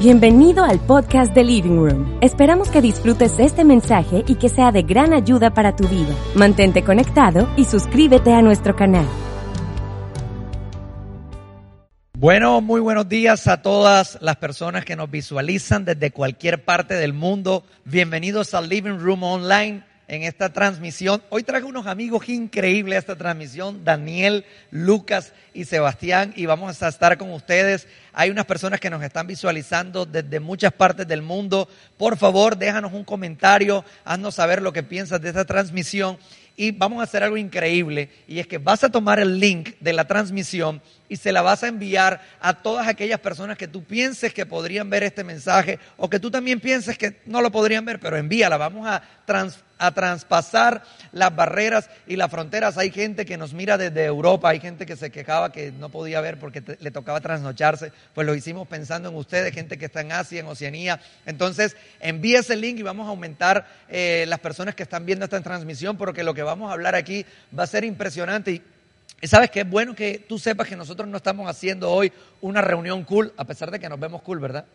Bienvenido al podcast de Living Room. Esperamos que disfrutes este mensaje y que sea de gran ayuda para tu vida. Mantente conectado y suscríbete a nuestro canal. Bueno, muy buenos días a todas las personas que nos visualizan desde cualquier parte del mundo. Bienvenidos al Living Room Online en esta transmisión. Hoy traigo unos amigos increíbles a esta transmisión, Daniel, Lucas y Sebastián, y vamos a estar con ustedes. Hay unas personas que nos están visualizando desde muchas partes del mundo. Por favor, déjanos un comentario, haznos saber lo que piensas de esta transmisión y vamos a hacer algo increíble y es que vas a tomar el link de la transmisión y se la vas a enviar a todas aquellas personas que tú pienses que podrían ver este mensaje o que tú también pienses que no lo podrían ver, pero envíala. Vamos a, a traspasar las barreras y las fronteras. Hay gente que nos mira desde Europa, hay gente que se quejaba que no podía ver porque le tocaba trasnocharse. Pues lo hicimos pensando en ustedes, gente que está en Asia, en Oceanía. Entonces, envíe ese link y vamos a aumentar eh, las personas que están viendo esta transmisión porque lo que vamos a hablar aquí va a ser impresionante. Y sabes que es bueno que tú sepas que nosotros no estamos haciendo hoy una reunión cool, a pesar de que nos vemos cool, ¿verdad?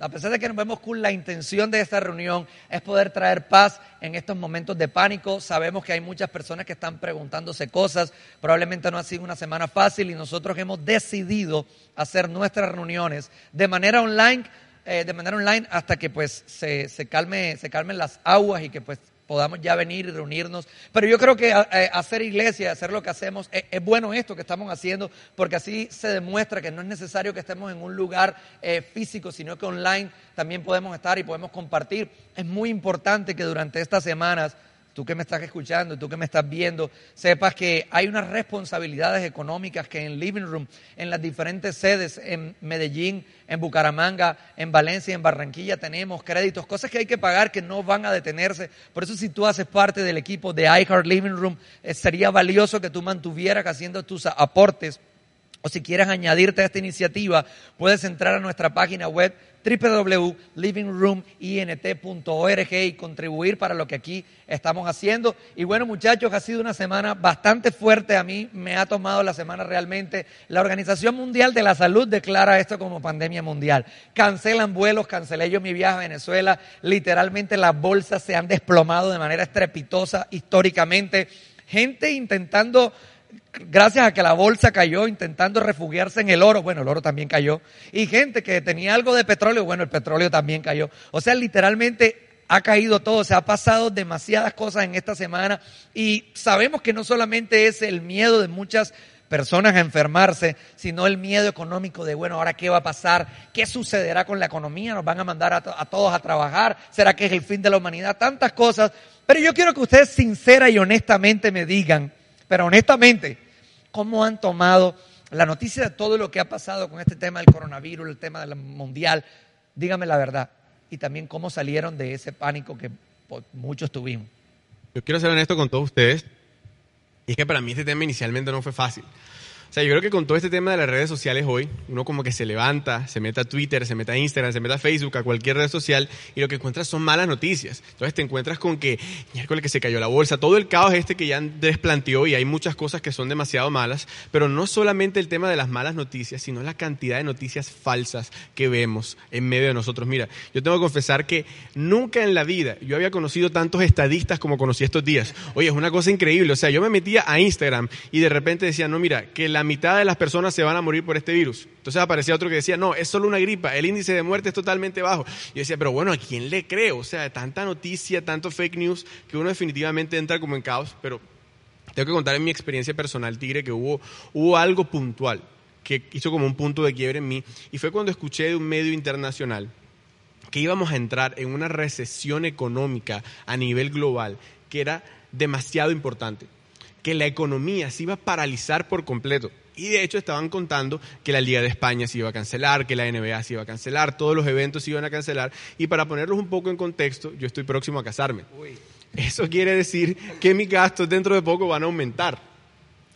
A pesar de que nos vemos cool, la intención de esta reunión es poder traer paz en estos momentos de pánico. Sabemos que hay muchas personas que están preguntándose cosas. Probablemente no ha sido una semana fácil y nosotros hemos decidido hacer nuestras reuniones de manera online, eh, de manera online hasta que pues se, se, se calmen las aguas y que pues podamos ya venir y reunirnos. Pero yo creo que eh, hacer iglesia, hacer lo que hacemos, es, bueno esto que estamos haciendo, porque así se demuestra que no es necesario que estemos en un lugar eh, físico, sino que online también podemos estar y podemos compartir. Es muy importante que durante estas semanas tú que me estás escuchando, tú que me estás viendo, sepas que hay unas responsabilidades económicas que en Living Room, en las diferentes sedes, en Medellín, en Bucaramanga, en Valencia, en Barranquilla, tenemos créditos, cosas que hay que pagar que no van a detenerse. Por eso si tú haces parte del equipo de iHeart Living Room, eh, sería valioso que tú mantuvieras haciendo tus aportes. O si quieres añadirte a esta iniciativa, puedes entrar a nuestra página web www.livingroomint.org y contribuir para lo que aquí estamos haciendo. Y bueno, muchachos, ha sido una semana bastante fuerte. A mí me ha tomado la semana realmente. La Organización Mundial de la Salud declara esto como pandemia mundial. Cancelan vuelos, cancelé yo mi viaje a Venezuela. Literalmente las bolsas se han desplomado de manera estrepitosa históricamente. Gente intentando gracias a que la bolsa cayó intentando refugiarse en el oro, bueno, el oro también cayó, y gente que tenía algo de petróleo, bueno, el petróleo también cayó. O sea, literalmente ha caído todo, se ha pasado demasiadas cosas en esta semana y sabemos que no solamente es el miedo de muchas personas a enfermarse, sino el miedo económico de, bueno, ahora qué va a pasar, qué sucederá con la economía, nos van a mandar a, a todos a trabajar, será que es el fin de la humanidad, tantas cosas. Pero yo quiero que ustedes sincera y honestamente me digan, pero honestamente, ¿cómo han tomado la noticia de todo lo que ha pasado con este tema del coronavirus, el tema del mundial? Dígame la verdad. Y también cómo salieron de ese pánico que pues, muchos tuvimos. Yo quiero ser honesto con todos ustedes. Y es que para mí este tema inicialmente no fue fácil. O sea, yo creo que con todo este tema de las redes sociales hoy, uno como que se levanta, se mete a Twitter, se mete a Instagram, se mete a Facebook, a cualquier red social, y lo que encuentras son malas noticias. Entonces te encuentras con que, miércoles que se cayó la bolsa, todo el caos este que ya desplanteó y hay muchas cosas que son demasiado malas, pero no solamente el tema de las malas noticias, sino la cantidad de noticias falsas que vemos en medio de nosotros. Mira, yo tengo que confesar que nunca en la vida yo había conocido tantos estadistas como conocí estos días. Oye, es una cosa increíble. O sea, yo me metía a Instagram y de repente decía, no, mira, que la la mitad de las personas se van a morir por este virus. Entonces aparecía otro que decía, no, es solo una gripa, el índice de muerte es totalmente bajo. Y yo decía, pero bueno, ¿a quién le creo? O sea, tanta noticia, tanto fake news, que uno definitivamente entra como en caos, pero tengo que contar en mi experiencia personal, Tigre, que hubo, hubo algo puntual que hizo como un punto de quiebre en mí, y fue cuando escuché de un medio internacional que íbamos a entrar en una recesión económica a nivel global que era demasiado importante que la economía se iba a paralizar por completo. Y de hecho estaban contando que la Liga de España se iba a cancelar, que la NBA se iba a cancelar, todos los eventos se iban a cancelar. Y para ponerlos un poco en contexto, yo estoy próximo a casarme. Eso quiere decir que mis gastos dentro de poco van a aumentar.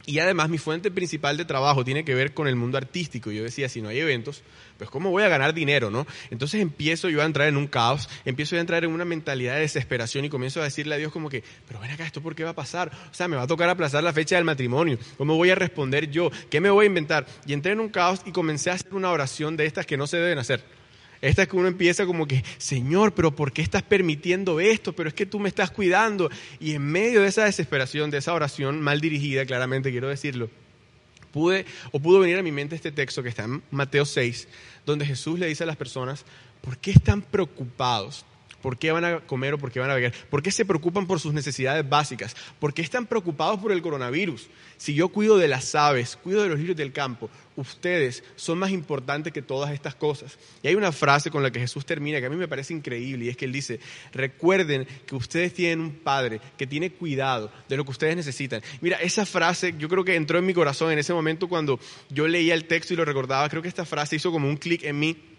Y además mi fuente principal de trabajo tiene que ver con el mundo artístico. Yo decía, si no hay eventos, pues ¿cómo voy a ganar dinero, no? Entonces empiezo yo a entrar en un caos, empiezo a entrar en una mentalidad de desesperación y comienzo a decirle a Dios como que, pero ven acá, ¿esto por qué va a pasar? O sea, me va a tocar aplazar la fecha del matrimonio. ¿Cómo voy a responder yo? ¿Qué me voy a inventar? Y entré en un caos y comencé a hacer una oración de estas que no se deben hacer. Esta es que uno empieza como que, Señor, pero ¿por qué estás permitiendo esto? Pero es que tú me estás cuidando. Y en medio de esa desesperación, de esa oración mal dirigida, claramente quiero decirlo, pude o pudo venir a mi mente este texto que está en Mateo 6, donde Jesús le dice a las personas, ¿por qué están preocupados? ¿Por qué van a comer o por qué van a beber? ¿Por qué se preocupan por sus necesidades básicas? ¿Por qué están preocupados por el coronavirus? Si yo cuido de las aves, cuido de los lirios del campo, ustedes son más importantes que todas estas cosas. Y hay una frase con la que Jesús termina que a mí me parece increíble y es que él dice, recuerden que ustedes tienen un Padre que tiene cuidado de lo que ustedes necesitan. Mira, esa frase yo creo que entró en mi corazón en ese momento cuando yo leía el texto y lo recordaba, creo que esta frase hizo como un clic en mí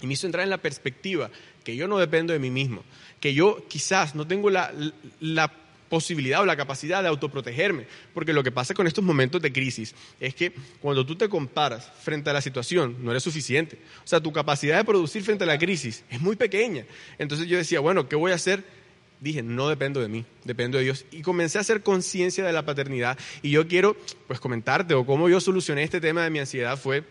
y me hizo entrar en la perspectiva que yo no dependo de mí mismo, que yo quizás no tengo la, la posibilidad o la capacidad de autoprotegerme. Porque lo que pasa con estos momentos de crisis es que cuando tú te comparas frente a la situación, no eres suficiente. O sea, tu capacidad de producir frente a la crisis es muy pequeña. Entonces yo decía, bueno, ¿qué voy a hacer? Dije, no dependo de mí, dependo de Dios. Y comencé a hacer conciencia de la paternidad. Y yo quiero, pues, comentarte o cómo yo solucioné este tema de mi ansiedad fue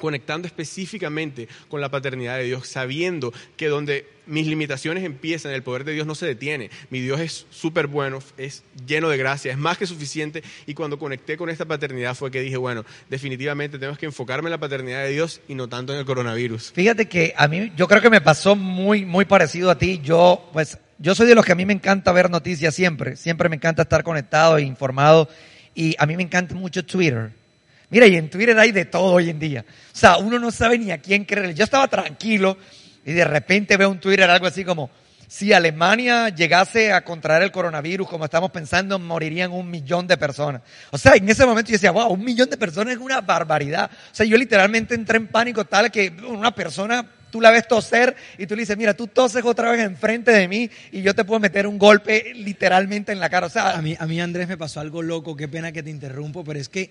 conectando específicamente con la paternidad de Dios, sabiendo que donde mis limitaciones empiezan, el poder de Dios no se detiene. Mi Dios es súper bueno, es lleno de gracia, es más que suficiente. Y cuando conecté con esta paternidad fue que dije, bueno, definitivamente tenemos que enfocarme en la paternidad de Dios y no tanto en el coronavirus. Fíjate que a mí, yo creo que me pasó muy, muy parecido a ti. Yo, pues, yo soy de los que a mí me encanta ver noticias siempre. Siempre me encanta estar conectado e informado. Y a mí me encanta mucho Twitter. Mira, y en Twitter hay de todo hoy en día. O sea, uno no sabe ni a quién creer. Yo estaba tranquilo y de repente veo un Twitter algo así como, si Alemania llegase a contraer el coronavirus, como estamos pensando, morirían un millón de personas. O sea, en ese momento yo decía, wow, un millón de personas es una barbaridad. O sea, yo literalmente entré en pánico tal que una persona, tú la ves toser y tú le dices, mira, tú toses otra vez enfrente de mí y yo te puedo meter un golpe literalmente en la cara. O sea, a mí, a mí Andrés me pasó algo loco, qué pena que te interrumpo, pero es que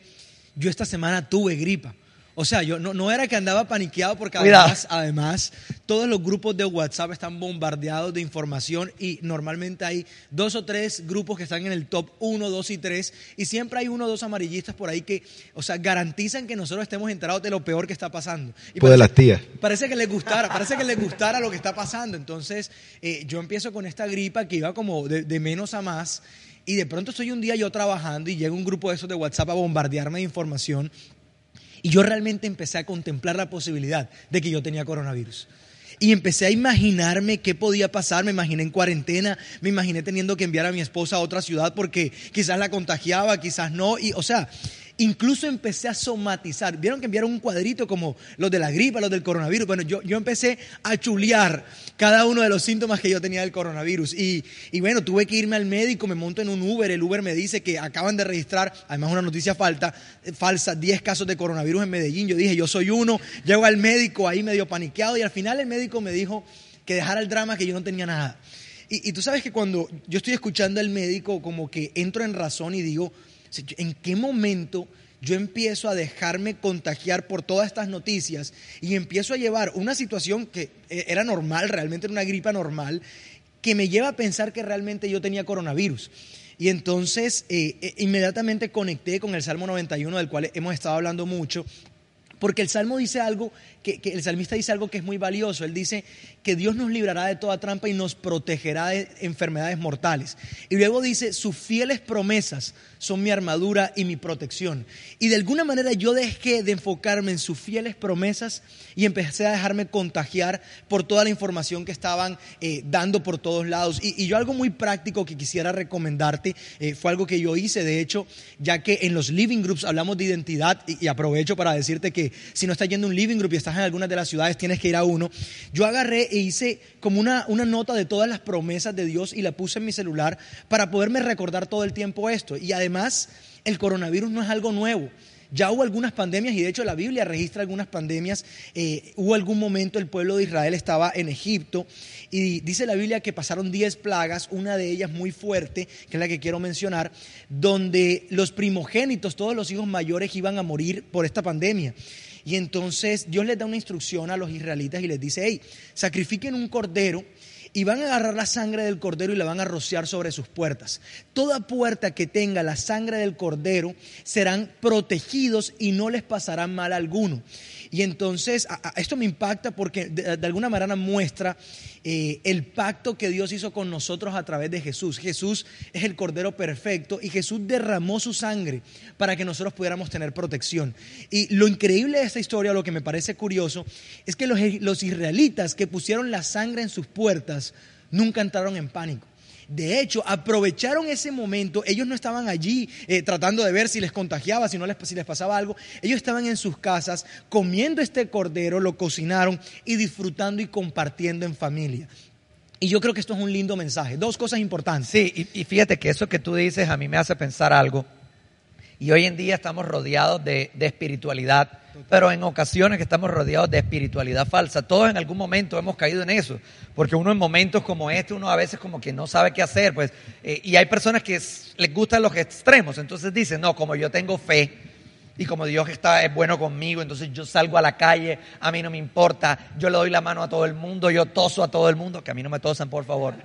yo esta semana tuve gripa. O sea, yo no, no era que andaba paniqueado porque además, además todos los grupos de WhatsApp están bombardeados de información y normalmente hay dos o tres grupos que están en el top 1, 2 y 3 y siempre hay uno o dos amarillistas por ahí que, o sea, garantizan que nosotros estemos enterados de lo peor que está pasando. Y pues de las tías. Parece que les gustara, parece que les gustara lo que está pasando. Entonces, eh, yo empiezo con esta gripa que iba como de, de menos a más y de pronto estoy un día yo trabajando y llega un grupo de esos de WhatsApp a bombardearme de información y yo realmente empecé a contemplar la posibilidad de que yo tenía coronavirus. Y empecé a imaginarme qué podía pasar, me imaginé en cuarentena, me imaginé teniendo que enviar a mi esposa a otra ciudad porque quizás la contagiaba, quizás no, y o sea, Incluso empecé a somatizar. Vieron que enviaron un cuadrito como los de la gripa, los del coronavirus. Bueno, yo, yo empecé a chulear cada uno de los síntomas que yo tenía del coronavirus. Y, y, bueno, tuve que irme al médico, me monto en un Uber. El Uber me dice que acaban de registrar, además una noticia falta, falsa, 10 casos de coronavirus en Medellín. Yo dije, yo soy uno. Llego al médico ahí medio paniqueado y al final el médico me dijo que dejara el drama, que yo no tenía nada. Y, y tú sabes que cuando yo estoy escuchando al médico, como que entro en razón y digo, ¿En qué momento yo empiezo a dejarme contagiar por todas estas noticias y empiezo a llevar una situación que eh, era normal, realmente era una gripa normal, que me lleva a pensar que realmente yo tenía coronavirus? Y entonces eh, eh, inmediatamente conecté con el Salmo 91, del cual hemos estado hablando mucho, porque el Salmo dice algo, que, el salmista dice algo que es muy valioso. Él dice que Dios nos librará de toda trampa y nos protegerá de enfermedades mortales. Y luego dice, sus fieles promesas son mi armadura y mi protección. Y de alguna manera yo dejé de enfocarme en sus fieles promesas y empecé a dejarme contagiar por toda la información que estaban eh, dando por todos lados. Y, yo algo muy práctico que quisiera recomendarte eh, fue algo que yo hice, de hecho, ya que en los living groups hablamos de identidad y aprovecho para decirte que si no estás yendo a un living group y estás en algunas de las ciudades, tienes que ir a uno. Yo agarré e hice como una, una nota de todas las promesas de Dios y la puse en mi celular para poderme recordar todo el tiempo esto. Y además, el coronavirus no es algo nuevo. Ya hubo algunas pandemias y de hecho la Biblia registra algunas pandemias. Eh, hubo algún momento el pueblo de Israel estaba en Egipto y dice la Biblia que pasaron 10 plagas, una de ellas muy fuerte, que es la que quiero mencionar, donde los primogénitos, todos los hijos mayores iban a morir por esta pandemia. Y entonces Dios les da una instrucción a los israelitas y les dice, hey, sacrifiquen un cordero y van a agarrar la sangre del cordero y la van a rociar sobre sus puertas. Toda puerta que tenga la sangre del cordero serán protegidos y no les pasará mal alguno. Y entonces esto me impacta porque de, alguna manera muestra eh, el pacto que Dios hizo con nosotros a través de Jesús. Jesús es el Cordero perfecto y Jesús derramó su sangre para que nosotros pudiéramos tener protección. Y lo increíble de esta historia, lo que me parece curioso, es que los, los israelitas que pusieron la sangre en sus puertas nunca entraron en pánico. De hecho, aprovecharon ese momento. Ellos no estaban allí eh, tratando de ver si les contagiaba, si, no les, si les pasaba algo. Ellos estaban en sus casas comiendo este cordero, lo cocinaron y disfrutando y compartiendo en familia. Y yo creo que esto es un lindo mensaje. Dos cosas importantes. Sí, y, fíjate que eso que tú dices a mí me hace pensar algo. Y hoy en día estamos rodeados de, de espiritualidad pero en ocasiones que estamos rodeados de espiritualidad falsa. Todos en algún momento hemos caído en eso, porque uno en momentos como este, uno a veces como que no sabe qué hacer, pues, eh, y hay personas que les gustan los extremos, entonces dicen, no, como yo tengo fe y como Dios está, es bueno conmigo, entonces yo salgo a la calle, a mí no me importa, yo le doy la mano a todo el mundo, yo toso a todo el mundo, que a mí no me tosan, por favor.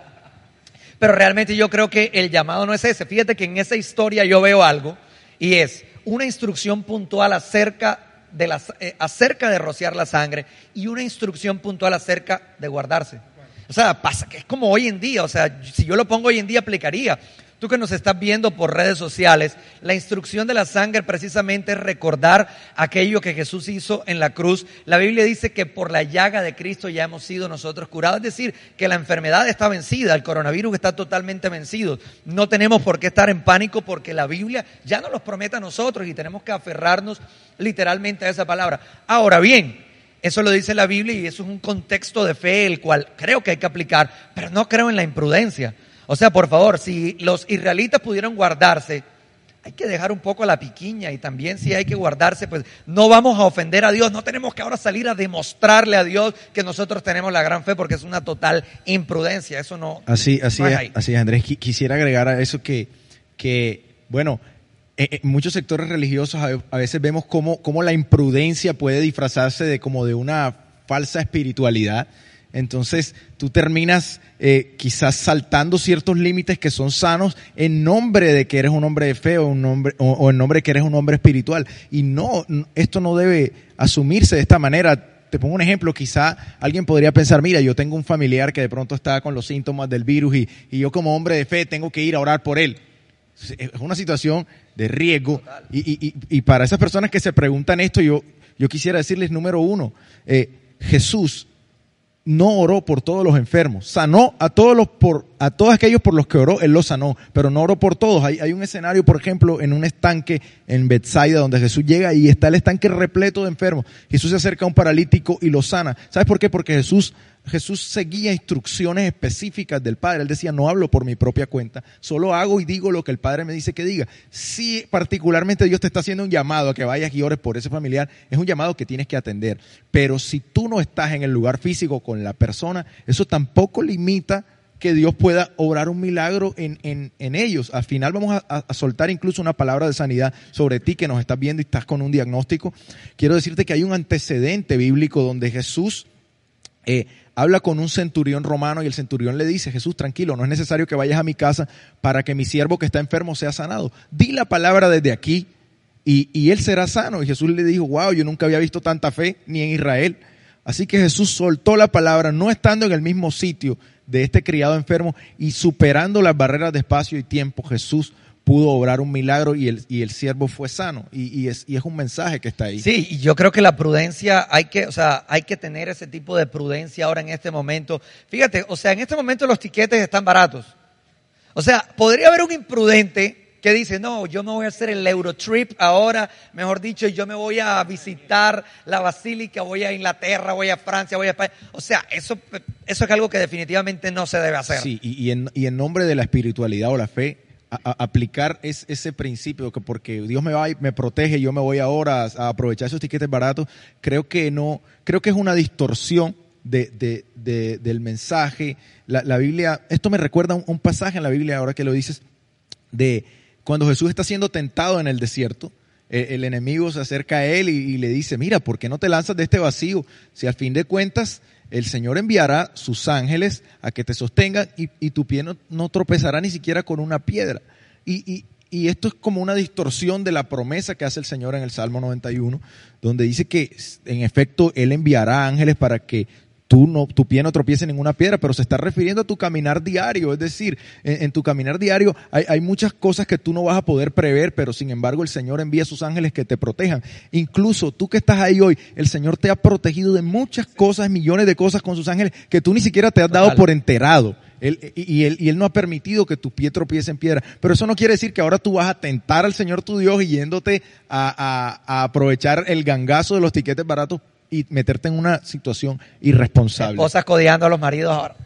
Pero realmente yo creo que el llamado no es ese. Fíjate que en esa historia yo veo algo y es una instrucción puntual acerca de eh, acerca de rociar la sangre y una instrucción puntual acerca de guardarse. O sea, pasa que es como hoy en día, o sea, si yo lo pongo hoy en día aplicaría. Tú que nos estás viendo por redes sociales, la instrucción de la sangre precisamente es recordar aquello que Jesús hizo en la cruz. La Biblia dice que por la llaga de Cristo ya hemos sido nosotros curados, es decir, que la enfermedad está vencida, el coronavirus está totalmente vencido. No tenemos por qué estar en pánico porque la Biblia ya nos los promete a nosotros y tenemos que aferrarnos literalmente a esa palabra. Ahora bien, eso lo dice la Biblia y eso es un contexto de fe el cual creo que hay que aplicar, pero no creo en la imprudencia. O sea, por favor, si los israelitas pudieron guardarse, hay que dejar un poco la piquiña y también si hay que guardarse, pues no vamos a ofender a Dios, no tenemos que ahora salir a demostrarle a Dios que nosotros tenemos la gran fe porque es una total imprudencia, eso no. Así, así, es, así es, Andrés. Quisiera agregar a eso que, que bueno, en eh, muchos sectores religiosos a veces vemos cómo, cómo la imprudencia puede disfrazarse de como de una falsa espiritualidad entonces tú terminas eh, quizás saltando ciertos límites que son sanos en nombre de que eres un hombre de fe o, un hombre, o, en nombre de que eres un hombre espiritual. Y no, esto no debe asumirse de esta manera. Te pongo un ejemplo, quizá alguien podría pensar, mira, yo tengo un familiar que de pronto está con los síntomas del virus y, yo como hombre de fe tengo que ir a orar por él. Es una situación de riesgo y, y, para esas personas que se preguntan esto, yo, yo quisiera decirles, número uno, eh, Jesús no oró por todos los enfermos, sanó a todos los por a todos aquellos por los que oró, él los sanó, pero no oró por todos. Hay, hay un escenario, por ejemplo, en un estanque en Bethsaida donde Jesús llega y está el estanque repleto de enfermos. Jesús se acerca a un paralítico y lo sana. ¿Sabes por qué? Porque Jesús Jesús seguía instrucciones específicas del Padre. Él decía, no hablo por mi propia cuenta, solo hago y digo lo que el Padre me dice que diga. Si particularmente Dios te está haciendo un llamado a que vayas y ores por ese familiar, es un llamado que tienes que atender. Pero si tú no estás en el lugar físico con la persona, eso tampoco limita que Dios pueda obrar un milagro en, en, ellos. Al final vamos a, soltar incluso una palabra de sanidad sobre ti que nos estás viendo y estás con un diagnóstico. Quiero decirte que hay un antecedente bíblico donde Jesús eh, habla con un centurión romano y el centurión le dice, Jesús, tranquilo, no es necesario que vayas a mi casa para que mi siervo que está enfermo sea sanado. Di la palabra desde aquí y, y él será sano. Y Jesús le dijo, wow, yo nunca había visto tanta fe ni en Israel. Así que Jesús soltó la palabra, no estando en el mismo sitio de este criado enfermo y superando las barreras de espacio y tiempo, Jesús pudo obrar un milagro y el, y el siervo fue sano. Y, es, y es un mensaje que está ahí. Sí, y yo creo que la prudencia, hay que, o sea, hay que tener ese tipo de prudencia ahora en este momento. Fíjate, o sea, en este momento los tiquetes están baratos. O sea, podría haber un imprudente que dice, no, yo me voy a hacer el Eurotrip ahora, mejor dicho, yo me voy a visitar la Basílica, voy a Inglaterra, voy a Francia, voy a España. O sea, eso, eso es algo que definitivamente no se debe hacer. Sí, y, en, y en nombre de la espiritualidad o la fe, aplicar es, ese principio, que porque Dios me va y me protege, yo me voy ahora a, aprovechar esos tiquetes baratos, creo que no, creo que es una distorsión de, de- de- del mensaje. La, Biblia, esto me recuerda un, pasaje en la Biblia, ahora que lo dices, de cuando Jesús está siendo tentado en el desierto, el, el enemigo se acerca a él y le dice, mira, ¿por qué no te lanzas de este vacío? Si al fin de cuentas el Señor enviará sus ángeles a que te sostengan y, y tu pie no, no tropezará ni siquiera con una piedra. Y, y- y esto es como una distorsión de la promesa que hace el Señor en el Salmo 91, donde dice que en efecto Él enviará ángeles para que tú no, tu pie no tropiece en ninguna piedra, pero se está refiriendo a tu caminar diario. Es decir, en, en tu caminar diario hay, hay muchas cosas que tú no vas a poder prever, pero sin embargo el Señor envía sus ángeles que te protejan. Incluso tú que estás ahí hoy, el Señor te ha protegido de muchas cosas, millones de cosas con sus ángeles que tú ni siquiera te has dado Total. por enterado. Él, y, y él, y él no ha permitido que tu pie tropiece en piedra. Pero eso no quiere decir que ahora tú vas a tentar al Señor tu Dios y yéndote a, a- a aprovechar el gangazo de los tiquetes baratos y meterte en una situación irresponsable. Esposas codiando a los maridos ahora.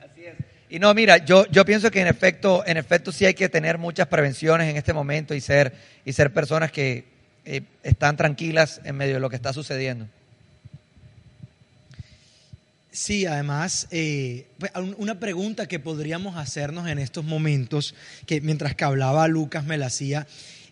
Así es. Y no, mira, yo, yo pienso que en efecto, en efecto sí hay que tener muchas prevenciones en este momento y ser, y ser personas que eh, están tranquilas en medio de lo que está sucediendo. Sí, además, eh, pues, un- una pregunta que podríamos hacernos en estos momentos, que mientras que hablaba Lucas me la hacía,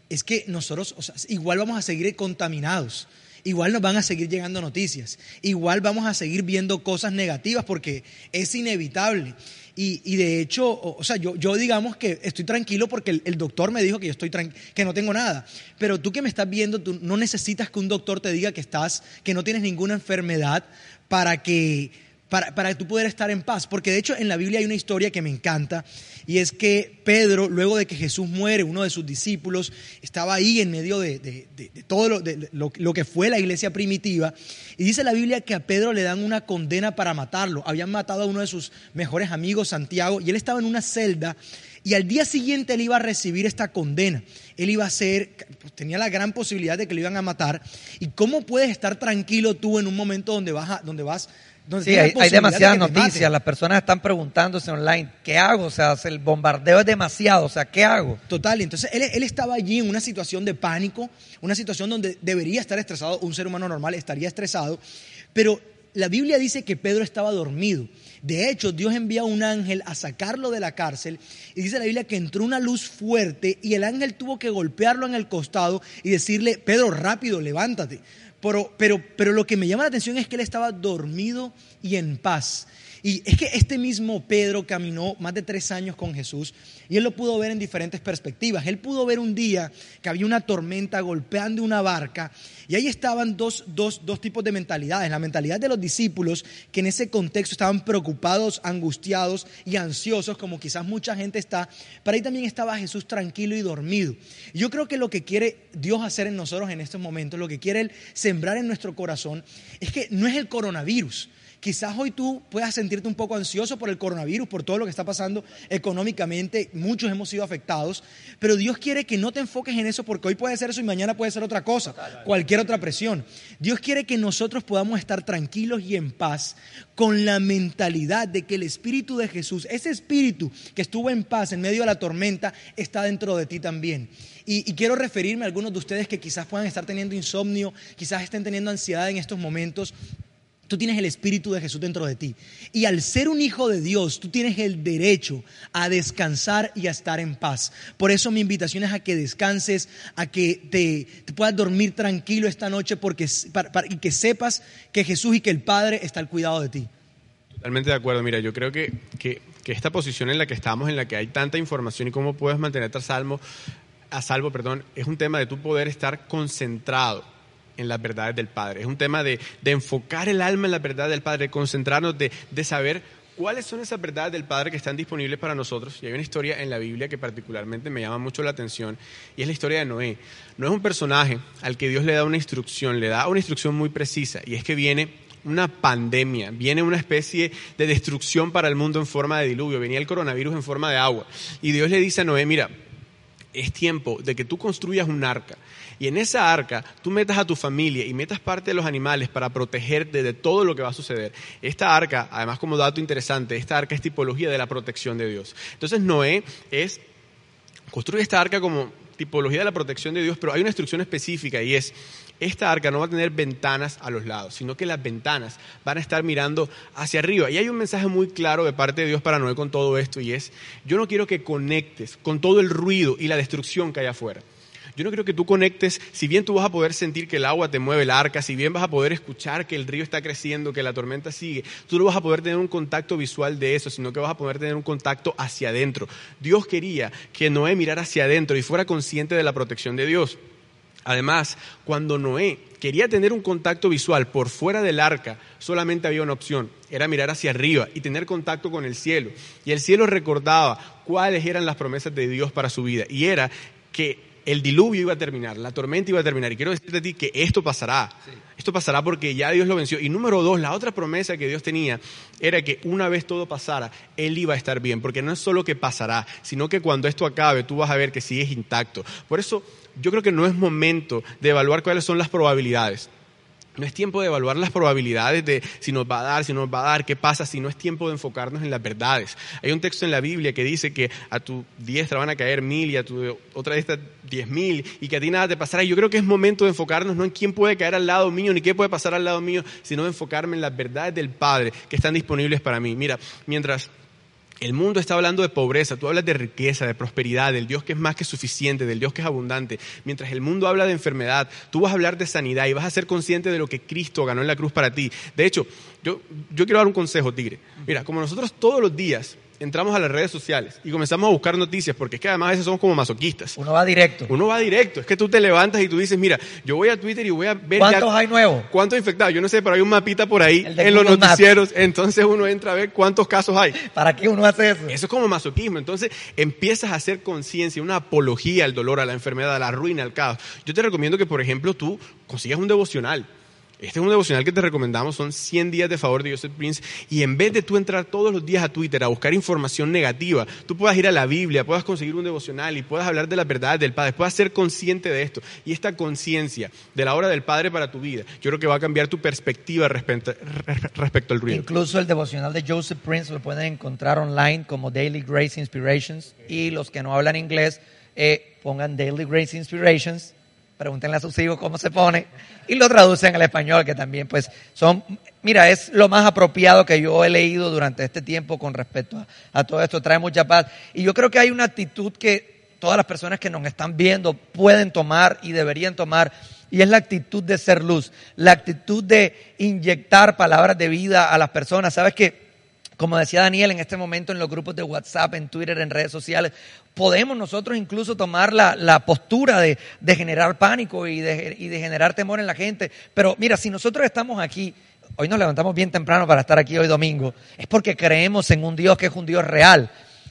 es que nosotros, o sea, igual vamos a seguir contaminados, igual nos van a seguir llegando noticias, igual vamos a seguir viendo cosas negativas porque es inevitable. Y, y de hecho, o, sea, yo, yo digamos que estoy tranquilo porque el, doctor me dijo que yo estoy que no tengo nada. Pero tú que me estás viendo, tú no necesitas que un doctor te diga que estás, que no tienes ninguna enfermedad para que para, para tú poder estar en paz. Porque de hecho en la Biblia hay una historia que me encanta y es que Pedro, luego de que Jesús muere, uno de sus discípulos, estaba ahí en medio de, de- de- todo lo, lo- lo que fue la iglesia primitiva y dice la Biblia que a Pedro le dan una condena para matarlo. Habían matado a uno de sus mejores amigos, Santiago, y él estaba en una celda y al día siguiente él iba a recibir esta condena. Él iba a ser, pues, tenía la gran posibilidad de que lo iban a matar. ¿Y cómo puedes estar tranquilo tú en un momento donde vas, a- donde vas, donde Sí, hay, hay posibilidad de demasiadas noticias, las personas están preguntándose online, ¿qué hago? O sea, el bombardeo es demasiado, o sea, ¿qué hago? Total, entonces él, él estaba allí en una situación de pánico, una situación donde debería estar estresado, un ser humano normal estaría estresado, pero la Biblia dice que Pedro estaba dormido. De hecho, Dios envía un ángel a sacarlo de la cárcel y dice la Biblia que entró una luz fuerte y el ángel tuvo que golpearlo en el costado y decirle, Pedro, rápido, levántate. Pero, pero, pero lo que me llama la atención es que él estaba dormido y en paz. Y es que este mismo Pedro caminó más de tres años con Jesús y él lo pudo ver en diferentes perspectivas. Él pudo ver un día que había una tormenta golpeando una barca y ahí estaban dos, dos, dos tipos de mentalidades. La mentalidad de los discípulos que en ese contexto estaban preocupados, angustiados y ansiosos como quizás mucha gente está. Pero ahí también estaba Jesús tranquilo y dormido. Yo creo que lo que quiere Dios hacer en nosotros en estos momentos, lo que quiere Él sembrar en nuestro corazón, es que no es el coronavirus. Quizás hoy tú puedas sentirte un poco ansioso por el coronavirus, por todo lo que está pasando económicamente. Muchos hemos sido afectados. Pero Dios quiere que no te enfoques en eso porque hoy puede ser eso y mañana puede ser otra cosa. Cualquier otra presión. Dios quiere que nosotros podamos estar tranquilos y en paz con la mentalidad de que el Espíritu de Jesús, ese Espíritu que estuvo en paz en medio de la tormenta, está dentro de ti también. Y, y quiero referirme a algunos de ustedes que quizás puedan estar teniendo insomnio, quizás estén teniendo ansiedad en estos momentos. Tú tienes el Espíritu de Jesús dentro de ti. Y al ser un hijo de Dios, tú tienes el derecho a descansar y a estar en paz. Por eso mi invitación es a que descanses, a que te, te puedas dormir tranquilo esta noche porque, para- para- y que sepas que Jesús y que el Padre está al cuidado de ti. Totalmente de acuerdo. Mira, yo creo que, que, que esta posición en la que estamos, en la que hay tanta información y cómo puedes mantenerte a salvo, a salvo, perdón, es un tema de tú poder estar concentrado en las verdades del Padre. Es un tema de, de enfocar el alma en la verdad del Padre, de concentrarnos, de, de saber cuáles son esas verdades del Padre que están disponibles para nosotros. Y hay una historia en la Biblia que particularmente me llama mucho la atención y es la historia de Noé. No es un personaje al que Dios le da una instrucción, le da una instrucción muy precisa y es que viene una pandemia, viene una especie de destrucción para el mundo en forma de diluvio, venía el coronavirus en forma de agua. Y Dios le dice a Noé, mira, es tiempo de que tú construyas un arca. Y en esa arca tú metas a tu familia y metas parte de los animales para protegerte de todo lo que va a suceder. Esta arca, además como dato interesante, esta arca es tipología de la protección de Dios. Entonces Noé es, construye esta arca como tipología de la protección de Dios, pero hay una instrucción específica y es, esta arca no va a tener ventanas a los lados, sino que las ventanas van a estar mirando hacia arriba. Y hay un mensaje muy claro de parte de Dios para Noé con todo esto y es, yo no quiero que conectes con todo el ruido y la destrucción que hay afuera. Yo no quiero que tú conectes, si bien tú vas a poder sentir que el agua te mueve el arca, si bien vas a poder escuchar que el río está creciendo, que la tormenta sigue, tú no vas a poder tener un contacto visual de eso, sino que vas a poder tener un contacto hacia adentro. Dios quería que Noé mirara hacia adentro y fuera consciente de la protección de Dios. Además, cuando Noé quería tener un contacto visual por fuera del arca, solamente había una opción, era mirar hacia arriba y tener contacto con el cielo. Y el cielo recordaba cuáles eran las promesas de Dios para su vida. Y era que el diluvio iba a terminar, la tormenta iba a terminar. Y quiero decirte a ti que esto pasará. Esto pasará porque ya Dios lo venció. Y número dos, la otra promesa que Dios tenía era que una vez todo pasara, Él iba a estar bien. Porque no es solo que pasará, sino que cuando esto acabe, tú vas a ver que sigues intacto. Por eso yo creo que no es momento de evaluar cuáles son las probabilidades. No es tiempo de evaluar las probabilidades de si nos va a dar, si no nos va a dar, qué pasa, si no es tiempo de enfocarnos en las verdades. Hay un texto en la Biblia que dice que a tu diestra van a caer mil y a tu otra diestra diez mil y que a ti nada te pasará. Y yo creo que es momento de enfocarnos no en quién puede caer al lado mío ni qué puede pasar al lado mío, sino de enfocarme en las verdades del Padre que están disponibles para mí. Mira, mientras el mundo está hablando de pobreza, tú hablas de riqueza, de prosperidad, del Dios que es más que suficiente, del Dios que es abundante. Mientras el mundo habla de enfermedad, tú vas a hablar de sanidad y vas a ser consciente de lo que Cristo ganó en la cruz para ti. De hecho, yo, yo quiero dar un consejo, Tigre. Mira, como nosotros todos los días entramos a las redes sociales y comenzamos a buscar noticias, porque es que además a veces somos como masoquistas. Uno va directo. Uno va directo. Es que tú te levantas y tú dices, mira, yo voy a Twitter y voy a ver... ¿Cuántos hay nuevos? ¿Cuántos infectados? Yo no sé, pero hay un mapita por ahí en los Google noticieros. Entonces uno entra a ver cuántos casos hay. ¿Para qué uno hace eso? Eso es como masoquismo. Entonces empiezas a hacer conciencia, una apología al dolor, a la enfermedad, a la ruina, al caos. Yo te recomiendo que, por ejemplo, tú consigas un devocional. Este es un devocional que te recomendamos, son 100 días de favor de Joseph Prince. Y en vez de tú entrar todos los días a Twitter a buscar información negativa, tú puedas ir a la Biblia, puedas conseguir un devocional y puedas hablar de las verdades del Padre, puedas ser consciente de esto. Y esta conciencia de la obra del Padre para tu vida, yo creo que va a cambiar tu perspectiva respecto, re- respecto al ruido. Incluso el devocional de Joseph Prince lo pueden encontrar online como Daily Grace Inspirations. Y los que no hablan inglés, eh, pongan Daily Grace Inspirations, pregúntenle a sus hijos cómo se pone, y lo traducen al español, que también pues son, mira, es lo más apropiado que yo he leído durante este tiempo con respecto a, todo esto, trae mucha paz. Y yo creo que hay una actitud que todas las personas que nos están viendo pueden tomar y deberían tomar, y es la actitud de ser luz, la actitud de inyectar palabras de vida a las personas. ¿Sabes qué? Como decía Daniel en este momento en los grupos de WhatsApp, en Twitter, en redes sociales, podemos nosotros incluso tomar la, la postura de, de generar pánico y de, y de generar temor en la gente. Pero mira, si nosotros estamos aquí, hoy nos levantamos bien temprano para estar aquí hoy domingo, es porque creemos en un Dios que es un Dios real.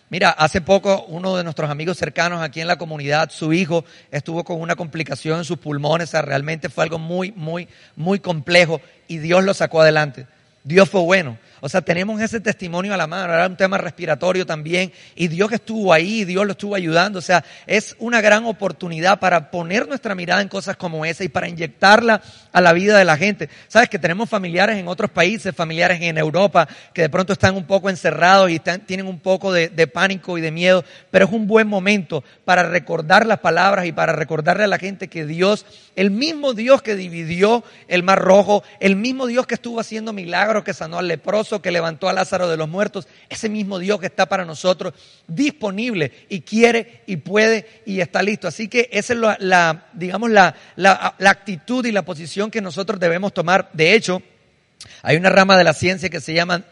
Mira, hace poco uno de nuestros amigos cercanos aquí en la comunidad, su hijo, estuvo con una complicación en sus pulmones, o sea, realmente fue algo muy, muy, muy complejo y Dios lo sacó adelante. Dios fue bueno. O sea, tenemos ese testimonio a la mano, era un tema respiratorio también, y Dios estuvo ahí, Dios lo estuvo ayudando. O sea, es una gran oportunidad para poner nuestra mirada en cosas como esa y para inyectarla a la vida de la gente. Sabes que tenemos familiares en otros países, familiares en Europa, que de pronto están un poco encerrados y tienen un poco de, de pánico y de miedo, pero es un buen momento para recordar las palabras y para recordarle a la gente que Dios, el mismo Dios que dividió el mar rojo, el mismo Dios que estuvo haciendo milagros, que sanó al leproso, que levantó a Lázaro de los muertos, ese mismo Dios que está para nosotros disponible y quiere y puede y está listo. Así que esa es la, digamos, la, la, actitud y la posición que nosotros debemos tomar. De hecho, hay una rama de la ciencia que se llama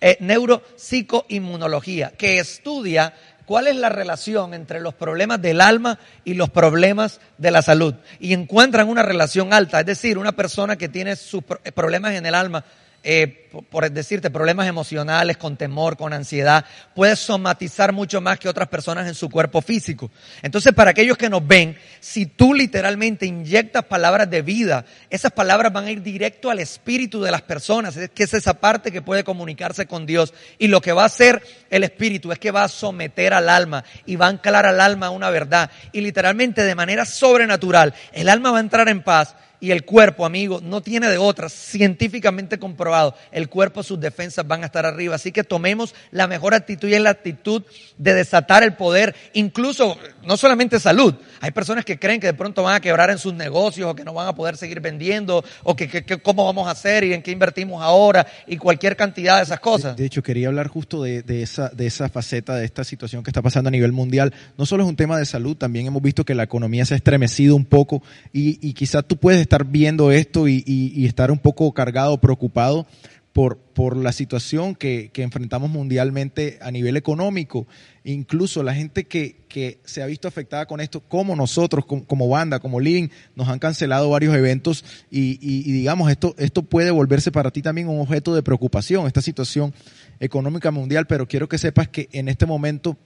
eh, neuropsicoinmunología, que estudia cuál es la relación entre los problemas del alma y los problemas de la salud. Y encuentran una relación alta, es decir, una persona que tiene sus pro- problemas en el alma eh, por- decirte, problemas emocionales, con temor, con ansiedad, puede somatizar mucho más que otras personas en su cuerpo físico. Entonces, para aquellos que nos ven, si tú literalmente inyectas palabras de vida, esas palabras van a ir directo al espíritu de las personas, es que es esa parte que puede comunicarse con Dios. Y lo que va a hacer el espíritu es que va a someter al alma y va a anclar al alma una verdad. Y literalmente de manera sobrenatural, el alma va a entrar en paz y el cuerpo, amigo, no tiene de otra, científicamente comprobado. El cuerpo, sus defensas van a estar arriba. Así que tomemos la mejor actitud y es la actitud de desatar el poder, incluso no solamente salud. Hay personas que creen que de pronto van a quebrar en sus negocios o que no van a poder seguir vendiendo o que, que- que cómo vamos a hacer y en qué invertimos ahora y cualquier cantidad de esas cosas. De hecho, quería hablar justo de, de esa, de esa faceta, de esta situación que está pasando a nivel mundial. No solo es un tema de salud, también hemos visto que la economía se ha estremecido un poco y, y quizás tú puedes estar viendo esto y, estar un poco cargado, preocupado por, por la situación que, enfrentamos mundialmente a nivel económico. Incluso la gente que, que se ha visto afectada con esto, como nosotros, como, banda, como Living, nos han cancelado varios eventos y, y- y digamos, esto, esto puede volverse para ti también un objeto de preocupación, esta situación económica mundial, pero quiero que sepas que en este momento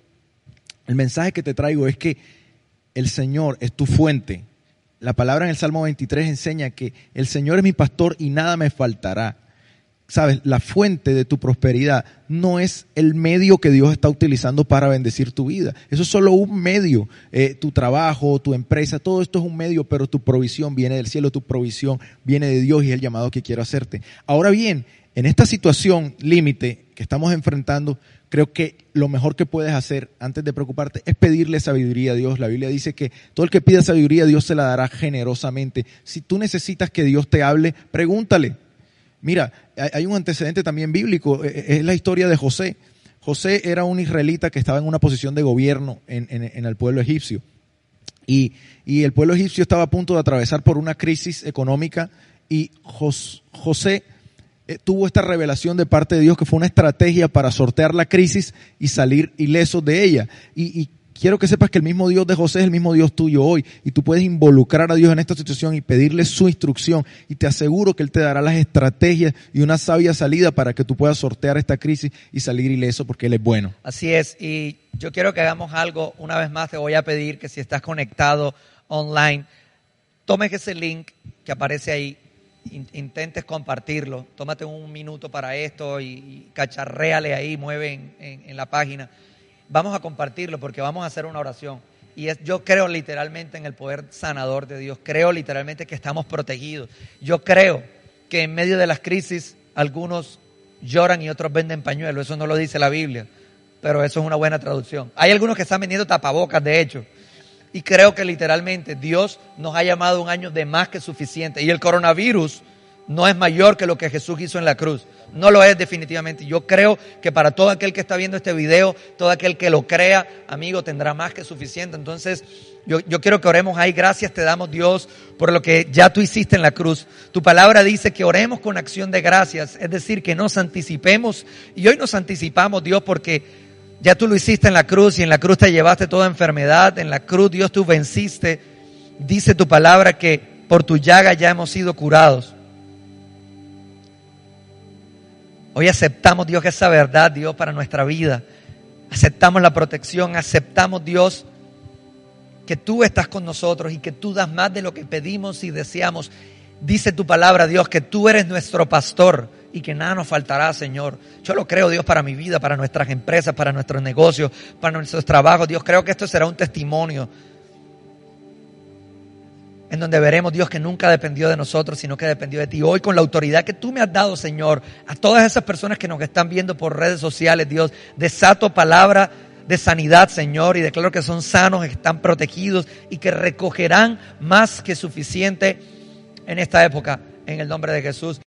el mensaje que te traigo es que el Señor es tu fuente. La palabra en el Salmo 23 enseña que el Señor es mi pastor y nada me faltará. Sabes, la fuente de tu prosperidad no es el medio que Dios está utilizando para bendecir tu vida. Eso es solo un medio. Eh, tu trabajo, tu empresa, todo esto es un medio, pero tu provisión viene del cielo, tu provisión viene de Dios y es el llamado que quiero hacerte. Ahora bien, en esta situación límite que estamos enfrentando, creo que lo mejor que puedes hacer antes de preocuparte es pedirle sabiduría a Dios. La Biblia dice que todo el que pida sabiduría, Dios se la dará generosamente. Si tú necesitas que Dios te hable, pregúntale. Mira, hay un antecedente también bíblico, eh, es la historia de José. José era un israelita que estaba en una posición de gobierno en, el pueblo egipcio. Y, el pueblo egipcio estaba a punto de atravesar por una crisis económica y Jos- José eh, tuvo esta revelación de parte de Dios que fue una estrategia para sortear la crisis y salir ileso de ella. Y, y quiero que sepas que el mismo Dios de José es el mismo Dios tuyo hoy y tú puedes involucrar a Dios en esta situación y pedirle su instrucción y te aseguro que Él te dará las estrategias y una sabia salida para que tú puedas sortear esta crisis y salir ileso porque Él es bueno. Así es, y yo quiero que hagamos algo. Una vez más te voy a pedir que si estás conectado online, tomes ese link que aparece ahí, intentes compartirlo, tómate un minuto para esto y, y cacharréale ahí, mueve en, en- la página. Vamos a compartirlo porque vamos a hacer una oración. Y es, yo creo literalmente en el poder sanador de Dios, creo literalmente que estamos protegidos. Yo creo que en medio de las crisis algunos lloran y otros venden pañuelos, eso no lo dice la Biblia, pero eso es una buena traducción. Hay algunos que están vendiendo tapabocas, de hecho. Y creo que literalmente Dios nos ha llamado un año de más que suficiente. Y el coronavirus no es mayor que lo que Jesús hizo en la cruz. No lo es definitivamente. Yo creo que para todo aquel que está viendo este video, todo aquel que lo crea, amigo, tendrá más que suficiente. Entonces, yo, yo quiero que oremos ahí. Gracias te damos, Dios, por lo que ya tú hiciste en la cruz. Tu palabra dice que oremos con acción de gracias. Es decir, que nos anticipemos. Y hoy nos anticipamos, Dios, porque ya tú lo hiciste en la cruz y en la cruz te llevaste toda enfermedad. En la cruz, Dios, tú venciste. Dice tu palabra que por tu llaga ya hemos sido curados. Hoy aceptamos, Dios, esa verdad, Dios, para nuestra vida. Aceptamos la protección, aceptamos, Dios, que tú estás con nosotros y que tú das más de lo que pedimos y deseamos. Dice tu palabra, Dios, que tú eres nuestro pastor y que nada nos faltará, Señor. Yo lo creo, Dios, para mi vida, para nuestras empresas, para nuestros negocios, para nuestros trabajos. Dios, creo que esto será un testimonio en donde veremos, Dios, que nunca dependió de nosotros, sino que dependió de ti. Hoy, con la autoridad que tú me has dado, Señor, a todas esas personas que nos están viendo por redes sociales, Dios, desato palabra de sanidad, Señor, y declaro que son sanos, están protegidos y que recogerán más que suficiente en esta época, en el nombre de Jesús.